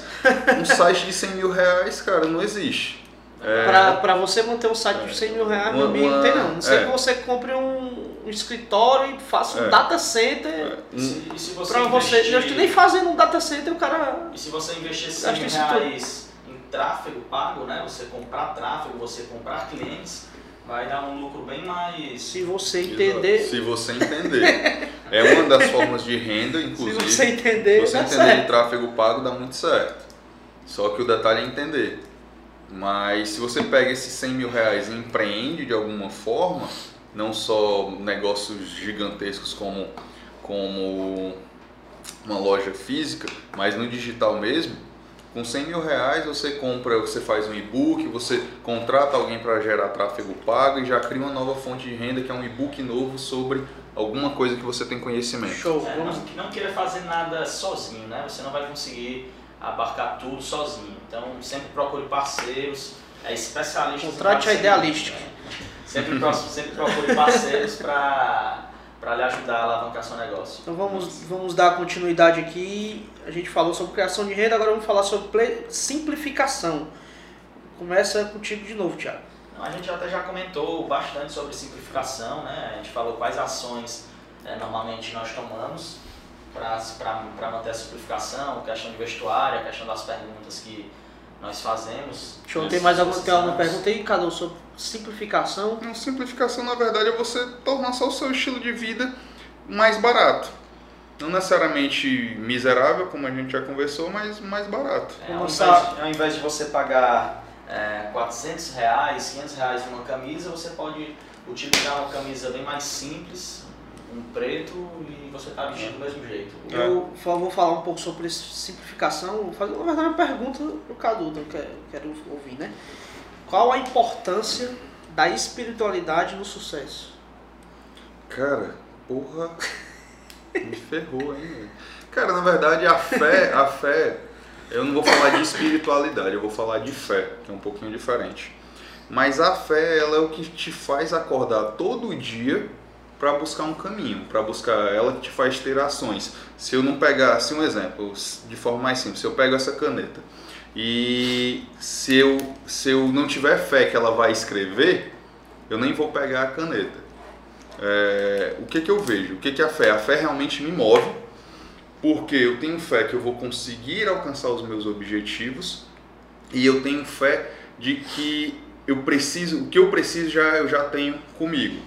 Um site de 100 mil reais, cara, não existe. É, pra você manter um site de 100 mil reais, Uma- meu amigo, não tem não. Não sei é. que você compre um, um escritório e faça um É. data center. se, e se você Pra você, investir- eu acho que nem fazendo um data center o cara. E se você investir 100 Acho mil isso tudo. reais em tráfego pago, né? Você comprar tráfego, você comprar clientes, vai dar um lucro bem mais. Se você Exato. entender. Se você entender. é uma das formas de renda, Se inclusive. você entender, Se você entender certo. de tráfego pago, dá muito certo. Só que o detalhe é entender. Mas se você pega esses 100 mil reais e empreende de alguma forma, não só negócios gigantescos como, como uma loja física, mas no digital mesmo, com 100 mil reais você compra, você faz um e-book, você contrata alguém para gerar tráfego pago e já cria uma nova fonte de renda que é um e-book novo sobre alguma coisa que você tem conhecimento. Show. É, não, não queira fazer nada sozinho, né? Você não vai conseguir abarcar tudo sozinho. Então sempre procure parceiros, é, especialistas. Contrate a Idealistic. Né? Sempre, pro- sempre procure parceiros para lhe ajudar a alavancar seu negócio. Então vamos, vamos dar continuidade aqui. A gente falou sobre criação de renda, agora vamos falar sobre simplificação. Começa contigo de novo, Thiago. Então, a gente até já comentou bastante sobre simplificação, né? A gente falou quais ações eh, normalmente nós tomamos para manter a simplificação, questão de vestuário, a questão das perguntas que nós fazemos. Deixa eu nós ter mais alguma, tem alguma pergunta aí, Cadu, sobre simplificação? Não, simplificação, na verdade, é você tornar só o seu estilo de vida mais barato. Não necessariamente miserável, como a gente já conversou, mas mais barato. É, ao, invés, ao invés de você pagar é, 400 reais, 500 reais numa camisa, você pode utilizar uma camisa bem mais simples, um preto, e você está vestindo do mesmo jeito. É. Eu vou falar um pouco sobre simplificação. Vou fazer, na verdade, uma pergunta pro Cadu, que eu quero, quero ouvir, né? Qual a importância da espiritualidade no sucesso? Cara, porra, me ferrou, velho? Cara, na verdade, a fé, a fé, eu não vou falar de espiritualidade, eu vou falar de fé, que é um pouquinho diferente. Mas a fé, ela é o que te faz acordar todo dia para buscar um caminho, para buscar ela que te faz ter ações. Se eu não pegasse um exemplo, de forma mais simples, se eu pego essa caneta e se eu, se eu não tiver fé que ela vai escrever, eu nem vou pegar a caneta. É, o que, que eu vejo? O que, que é a fé? A fé realmente me move, porque eu tenho fé que eu vou conseguir alcançar os meus objetivos e eu tenho fé de que eu preciso, o que eu preciso já eu já tenho comigo.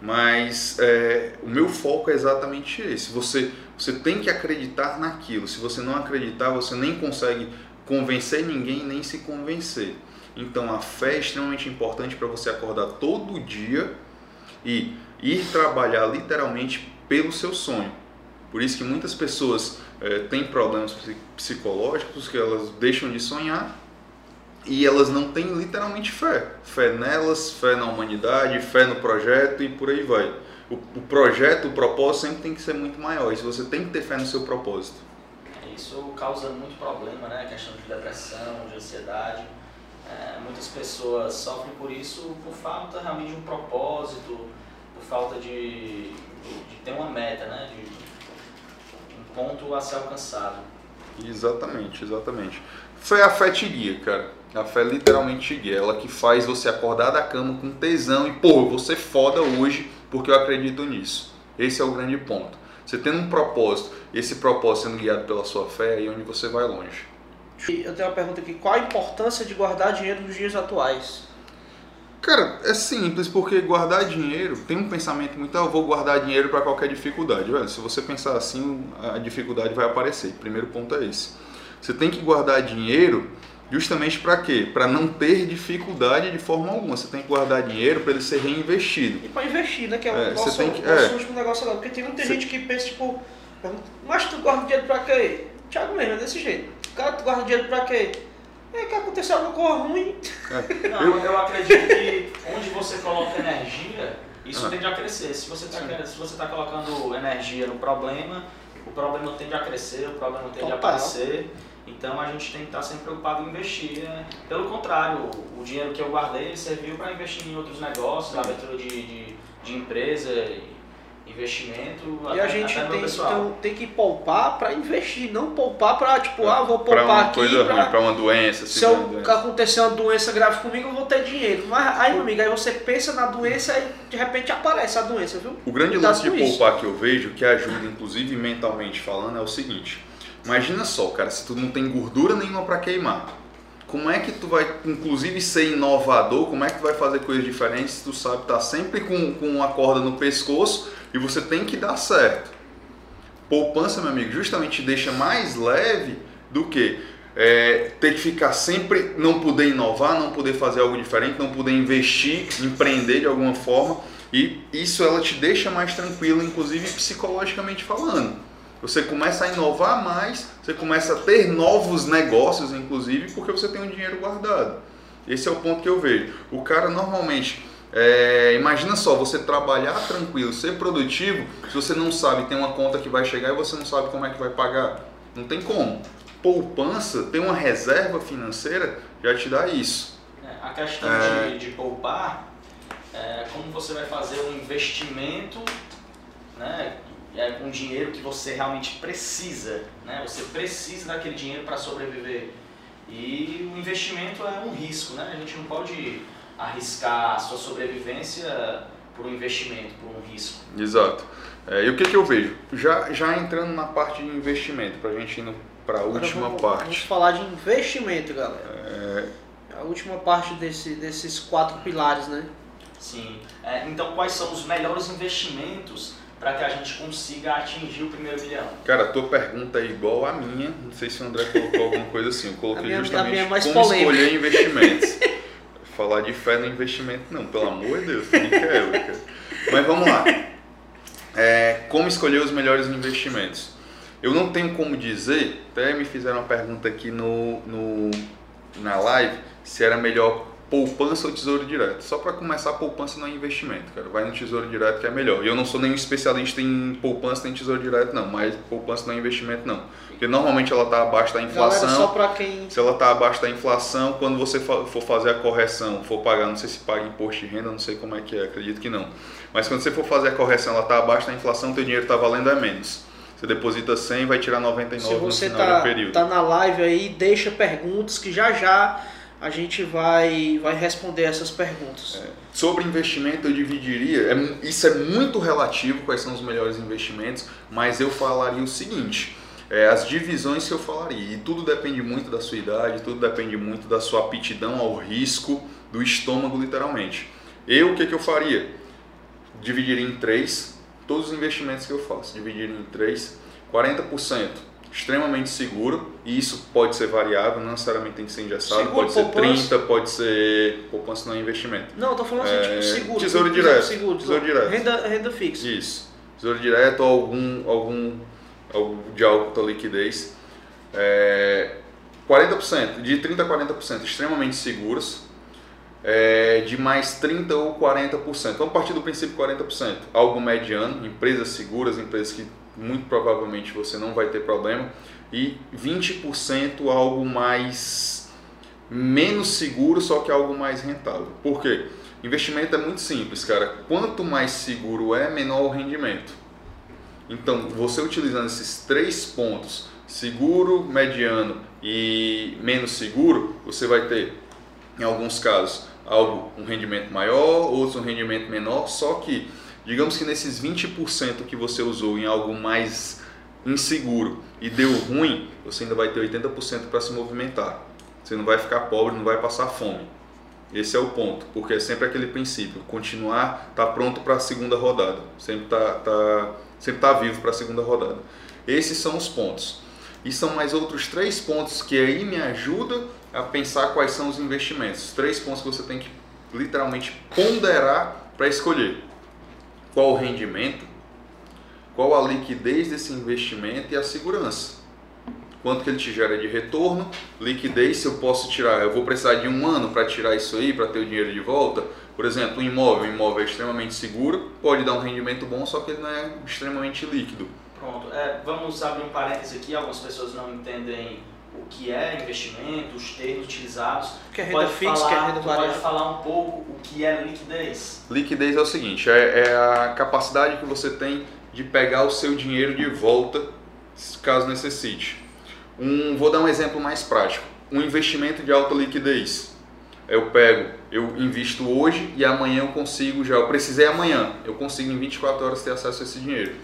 Mas é, o meu foco é exatamente esse. Você, você tem que acreditar naquilo. Se você não acreditar, você nem consegue convencer ninguém nem se convencer. Então a fé é extremamente importante para você acordar todo dia e ir trabalhar literalmente pelo seu sonho. Por isso que muitas pessoas eh, têm problemas psi- psicológicos, que elas deixam de sonhar e elas não têm literalmente fé. Fé nelas, fé na humanidade, fé no projeto e por aí vai. O, o projeto, o propósito sempre tem que ser muito maior. E você tem que ter fé no seu propósito. Isso causa muito problema, né? A questão de depressão, de ansiedade. É, muitas pessoas sofrem por isso por falta realmente de um propósito, por falta de, de ter uma meta, né? De um ponto a ser alcançado. Exatamente, exatamente. Fé, a fé te guia, cara. A fé literalmente te guia. Ela que faz você acordar da cama com tesão e, pô, ser foda hoje porque eu acredito nisso. Esse é o grande ponto. Você tendo um propósito, esse propósito sendo guiado pela sua fé, é aí onde você vai longe. Eu tenho uma pergunta aqui: qual a importância de guardar dinheiro nos dias atuais? Cara, é simples, porque guardar dinheiro, tem um pensamento muito, ah, eu vou guardar dinheiro para qualquer dificuldade. Velho, se você pensar assim, a dificuldade vai aparecer. Primeiro ponto é esse. Você tem que guardar dinheiro justamente para quê? Para não ter dificuldade de forma alguma. Você tem que guardar dinheiro para ele ser reinvestido. E pra investir, né? Que é o É, nosso, você tem que- nosso é. último negócio agora. Porque tem muita Você- gente que pensa, tipo, mas tu guarda dinheiro pra quê? Thiago mesmo, é desse jeito. Cara, tu guarda dinheiro pra quê? É que aconteceu alguma coisa ruim. Não, eu acredito que onde você coloca energia, isso Ah. tende a crescer. Se você está colocando energia no problema, o problema tende a crescer, o problema tende a aparecer. Então a gente tem que estar sempre preocupado em investir. né? Pelo contrário, o- dinheiro que eu guardei serviu para investir em outros negócios, abertura de, de, de empresa, investimento, E até, a gente tem, então, tem que poupar pra investir, não poupar pra, tipo, É, ah, vou Para poupar uma aqui coisa pra... ruim, para uma doença. Se uma eu, doença. acontecer uma doença grave comigo, eu vou ter dinheiro. Mas aí, meu amigo, aí você pensa na doença e de repente aparece a doença, viu? O grande Cuidado lance de com isso. poupar que eu vejo, que ajuda inclusive mentalmente falando, é o seguinte. Imagina só, cara, se tu não tem gordura nenhuma para queimar. Como é que tu vai, inclusive, ser inovador? Como é que tu vai fazer coisas diferentes se tu sabe estar sempre com, com uma corda no pescoço e você tem que dar certo? Poupança, meu amigo, justamente te deixa mais leve do que é, ter que ficar sempre, não poder inovar, não poder fazer algo diferente, não poder investir, empreender de alguma forma. E isso ela te deixa mais tranquilo, inclusive psicologicamente falando. Você começa a inovar mais, você começa a ter novos negócios, inclusive, porque você tem um dinheiro guardado. Esse é o ponto que eu vejo. O cara normalmente, é, imagina só, você trabalhar tranquilo, ser produtivo, se você não sabe, tem uma conta que vai chegar e você não sabe como é que vai pagar. Não tem como. Poupança, ter uma reserva financeira, já te dá isso. É, a questão é... de, de poupar é, como você vai fazer um investimento né, é, com dinheiro que você realmente precisa. Né? Você precisa daquele dinheiro para sobreviver. E o investimento é um risco, né? a gente não pode arriscar a sua sobrevivência por um investimento, por um risco. Exato. É, e o que, que eu vejo? Já, já entrando na parte de investimento, para a gente ir para a última vamos, parte. Vamos falar de investimento, galera. É... A última parte desse, desses quatro pilares, né? Sim. É, então, quais são os melhores investimentos para que a gente consiga atingir o primeiro milhão? Cara, a tua pergunta é igual à minha. Não sei se o André colocou alguma coisa assim. Eu coloquei minha, justamente é como polêmica. escolher investimentos. Falar de fé no investimento, não. Pelo amor de Deus, nem quero, cara. Mas vamos lá. É, como escolher os melhores investimentos? Eu não tenho como dizer, até me fizeram uma pergunta aqui no, no, na live, se era melhor poupança ou tesouro direto. Só para começar, poupança não é investimento, cara. Vai no tesouro direto que é melhor. E eu não sou nenhum especialista em poupança nem tesouro direto, não. Mas poupança não é investimento, não. Porque normalmente ela está abaixo da inflação. Galera, só para quem... Se ela está abaixo da inflação, quando você for fazer a correção, for pagar, não sei se paga imposto de renda, não sei como é que é, acredito que não. Mas quando você for fazer a correção, ela está abaixo da inflação, teu dinheiro está valendo é menos. Você deposita 100, vai tirar 99 Se você no final tá, do período. tá na live aí, deixa perguntas que já já a gente vai, vai responder essas perguntas. É. Sobre investimento, eu dividiria, é, isso é muito relativo, quais são os melhores investimentos, mas eu falaria o seguinte, é, as divisões que eu falaria, e tudo depende muito da sua idade, tudo depende muito da sua aptidão ao risco, do estômago literalmente. Eu, o que, que eu faria? Dividiria em três, todos os investimentos que eu faço, dividiria em três, 40% extremamente seguro e isso pode ser variável, não necessariamente tem que ser engessado, seguro, pode poupança. ser 30, pode ser poupança não é investimento. Não, estou falando assim, é, tipo seguro. Tesouro direto. Seguro, tesouro direto. Renda, renda fixa. Isso. Tesouro direto ou algum, algum, algum de alta liquidez. É, 40%, de 30 a 40% extremamente seguros, é, de mais 30 ou 40%. Vamos partir do princípio 40%. Algo mediano, empresas seguras, empresas que muito provavelmente você não vai ter problema. E 20% algo mais menos seguro, só que algo mais rentável. Por quê? Investimento é muito simples, cara. Quanto mais seguro é, menor o rendimento. Então, você utilizando esses três pontos, seguro, mediano e menos seguro, você vai ter, em alguns casos, algo um rendimento maior, outros um rendimento menor, só que Digamos que nesses 20% que você usou em algo mais inseguro e deu ruim, você ainda vai ter 80% para se movimentar. Você não vai ficar pobre, não vai passar fome. Esse é o ponto, porque é sempre aquele princípio, continuar, tá pronto para a segunda rodada, sempre tá, tá, sempre tá vivo para a segunda rodada. Esses são os pontos. E são mais outros três pontos que aí me ajuda a pensar quais são os investimentos. Três pontos que você tem que literalmente ponderar para escolher qual o rendimento, qual a liquidez desse investimento e a segurança. Quanto que ele te gera de retorno, liquidez, se eu posso tirar, eu vou precisar de um ano para tirar isso aí, para ter o dinheiro de volta. Por exemplo, um imóvel, um imóvel é extremamente seguro, pode dar um rendimento bom, só que ele não é extremamente líquido. Pronto, é, vamos abrir um parênteses aqui, algumas pessoas não entendem o que é investimento, os termos utilizados. O que é renda fixa, falar, que é renda variável. Pode falar um pouco o que é liquidez. Liquidez é o seguinte, é, é, a capacidade que você tem de pegar o seu dinheiro de volta, caso necessite. Um, vou dar um exemplo mais prático. Um investimento de alta liquidez. Eu pego, eu invisto hoje e amanhã eu consigo já, eu precisei amanhã, eu consigo em 24 horas ter acesso a esse dinheiro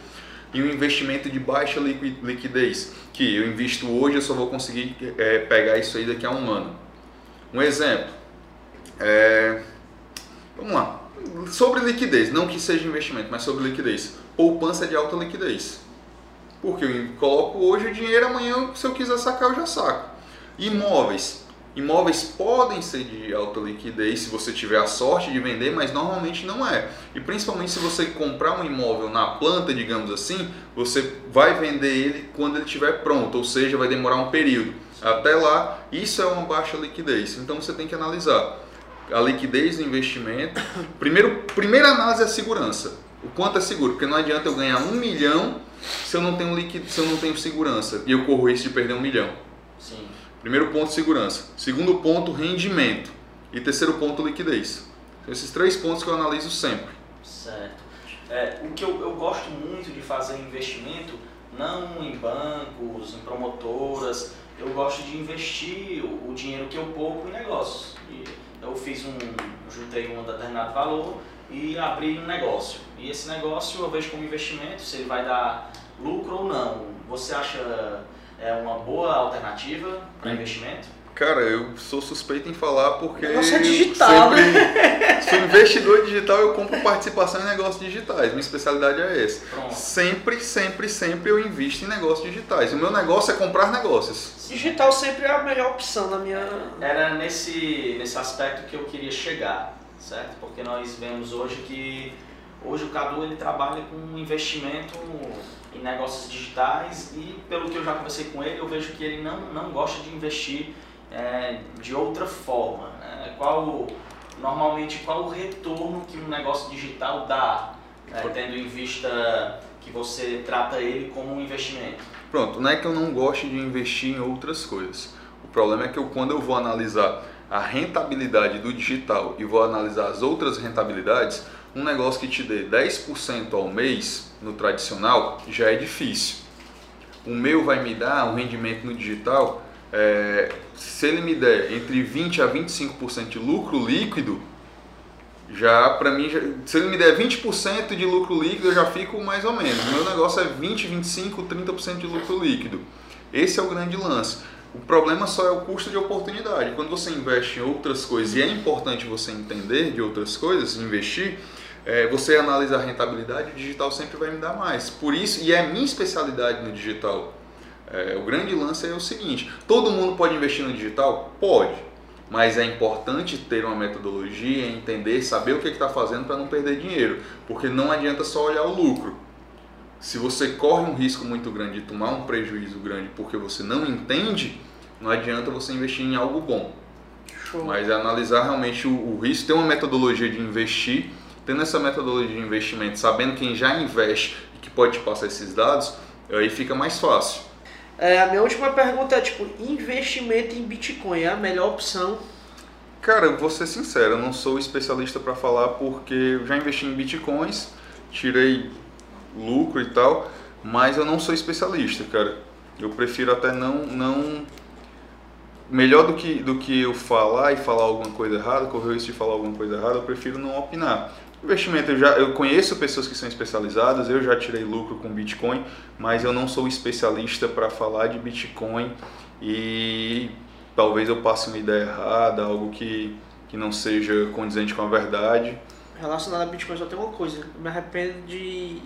e um investimento de baixa liquidez, que eu invisto hoje, eu só vou conseguir é, pegar isso aí daqui a um ano. Um exemplo, é, vamos lá, sobre liquidez, não que seja investimento, mas sobre liquidez. Poupança de alta liquidez. Porque eu coloco hoje o dinheiro, amanhã, se eu quiser sacar, eu já saco. Imóveis. Imóveis podem ser de alta liquidez se você tiver a sorte de vender, mas normalmente não é. E principalmente se você comprar um imóvel na planta, digamos assim, você vai vender ele quando ele estiver pronto, ou seja, vai demorar um período. Até lá, isso é uma baixa liquidez. Então você tem que analisar a liquidez do investimento. Primeiro, primeira análise é a segurança. O quanto é seguro, porque não adianta eu ganhar um milhão se eu não tenho liquid... se eu não tenho segurança e eu corro risco de perder um milhão. Sim. Primeiro ponto, segurança. Segundo ponto, rendimento. E terceiro ponto, liquidez. São esses três pontos que eu analiso sempre. Certo. É, o que eu, eu gosto muito de fazer investimento, não em bancos, em promotoras, eu gosto de investir o, o dinheiro que eu poupo em negócios. E eu fiz um, juntei um determinado valor e abri um negócio. E esse negócio eu vejo como investimento, se ele vai dar lucro ou não. Você acha é uma boa alternativa para investimento? Cara, eu sou suspeito em falar porque. Negócio é digital, sempre né? sou investidor digital eu compro participação em negócios digitais. Minha especialidade é essa. Pronto. Sempre, sempre, sempre eu invisto em negócios digitais. O meu negócio é comprar negócios. Digital sempre é a melhor opção na minha. Era nesse, nesse aspecto que eu queria chegar, certo? Porque nós vemos hoje que hoje o Cadu ele trabalha com investimento em negócios digitais e pelo que eu já conversei com ele, eu vejo que ele não, não gosta de investir é, de outra forma. Né? Qual, normalmente, qual o retorno que um negócio digital dá, né? tendo em vista que você trata ele como um investimento? Pronto, não é que eu não goste de investir em outras coisas. O problema é que eu, quando eu vou analisar a rentabilidade do digital e vou analisar as outras rentabilidades, um negócio que te dê 10% ao mês no tradicional já é difícil. O meu vai me dar um rendimento no digital, é, se ele me der entre 20 a 25% de lucro líquido, já para mim, já, se ele me der 20% de lucro líquido, eu já fico mais ou menos. O meu negócio é 20, 25, 30% de lucro líquido. Esse é o grande lance. O problema só é o custo de oportunidade. Quando você investe em outras coisas, e é importante você entender de outras coisas, investir, é, você analisa a rentabilidade, o digital sempre vai me dar mais. Por isso, e é a minha especialidade no digital. É, o grande lance é o seguinte: todo mundo pode investir no digital? Pode. Mas é importante ter uma metodologia, entender, saber o que está fazendo para não perder dinheiro. Porque não adianta só olhar o lucro. Se você corre um risco muito grande de tomar um prejuízo grande porque você não entende, não adianta você investir em algo bom. Show. Mas é analisar realmente o, o risco, ter uma metodologia de investir, tendo essa metodologia de investimento, sabendo quem já investe e que pode te passar esses dados, aí fica mais fácil. É, a minha última pergunta é tipo, investimento em Bitcoin é a melhor opção? Cara, eu vou ser sincero, eu não sou especialista para falar porque eu já investi em bitcoins, tirei lucro e tal, mas eu não sou especialista, cara. Eu prefiro até não não melhor do que do que eu falar e falar alguma coisa errada, correr o risco de falar alguma coisa errada, eu prefiro não opinar. Investimento, eu já eu conheço pessoas que são especializadas, eu já tirei lucro com Bitcoin, mas eu não sou especialista para falar de Bitcoin e talvez eu passe uma ideia errada, algo que, que não seja condizente com a verdade. Relacionado a Bitcoin só tem uma coisa, eu me arrependo de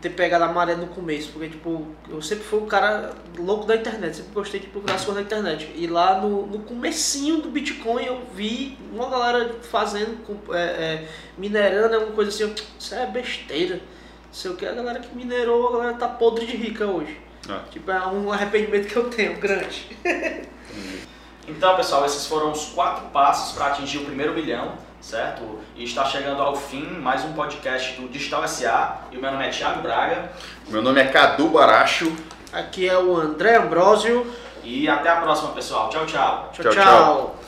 ter pegado a maré no começo, porque tipo, eu sempre fui um cara louco da internet, sempre gostei de procurar as coisas na internet. E lá no, no comecinho do Bitcoin eu vi uma galera fazendo, é, é, minerando, alguma coisa assim, eu, isso é besteira. Não sei o que, a galera que minerou, a galera tá podre de rica hoje. Ah. Tipo, é um arrependimento que eu tenho, grande. Então, pessoal, esses foram os quatro passos para atingir o primeiro bilhão, certo? E está chegando ao fim mais um podcast do Digital SA. E o meu nome é Thiago Braga. Meu nome é Cadu Baracho. Aqui é o André Ambrosio. E até a próxima, pessoal. Tchau, tchau. tchau. Tchau, tchau. tchau.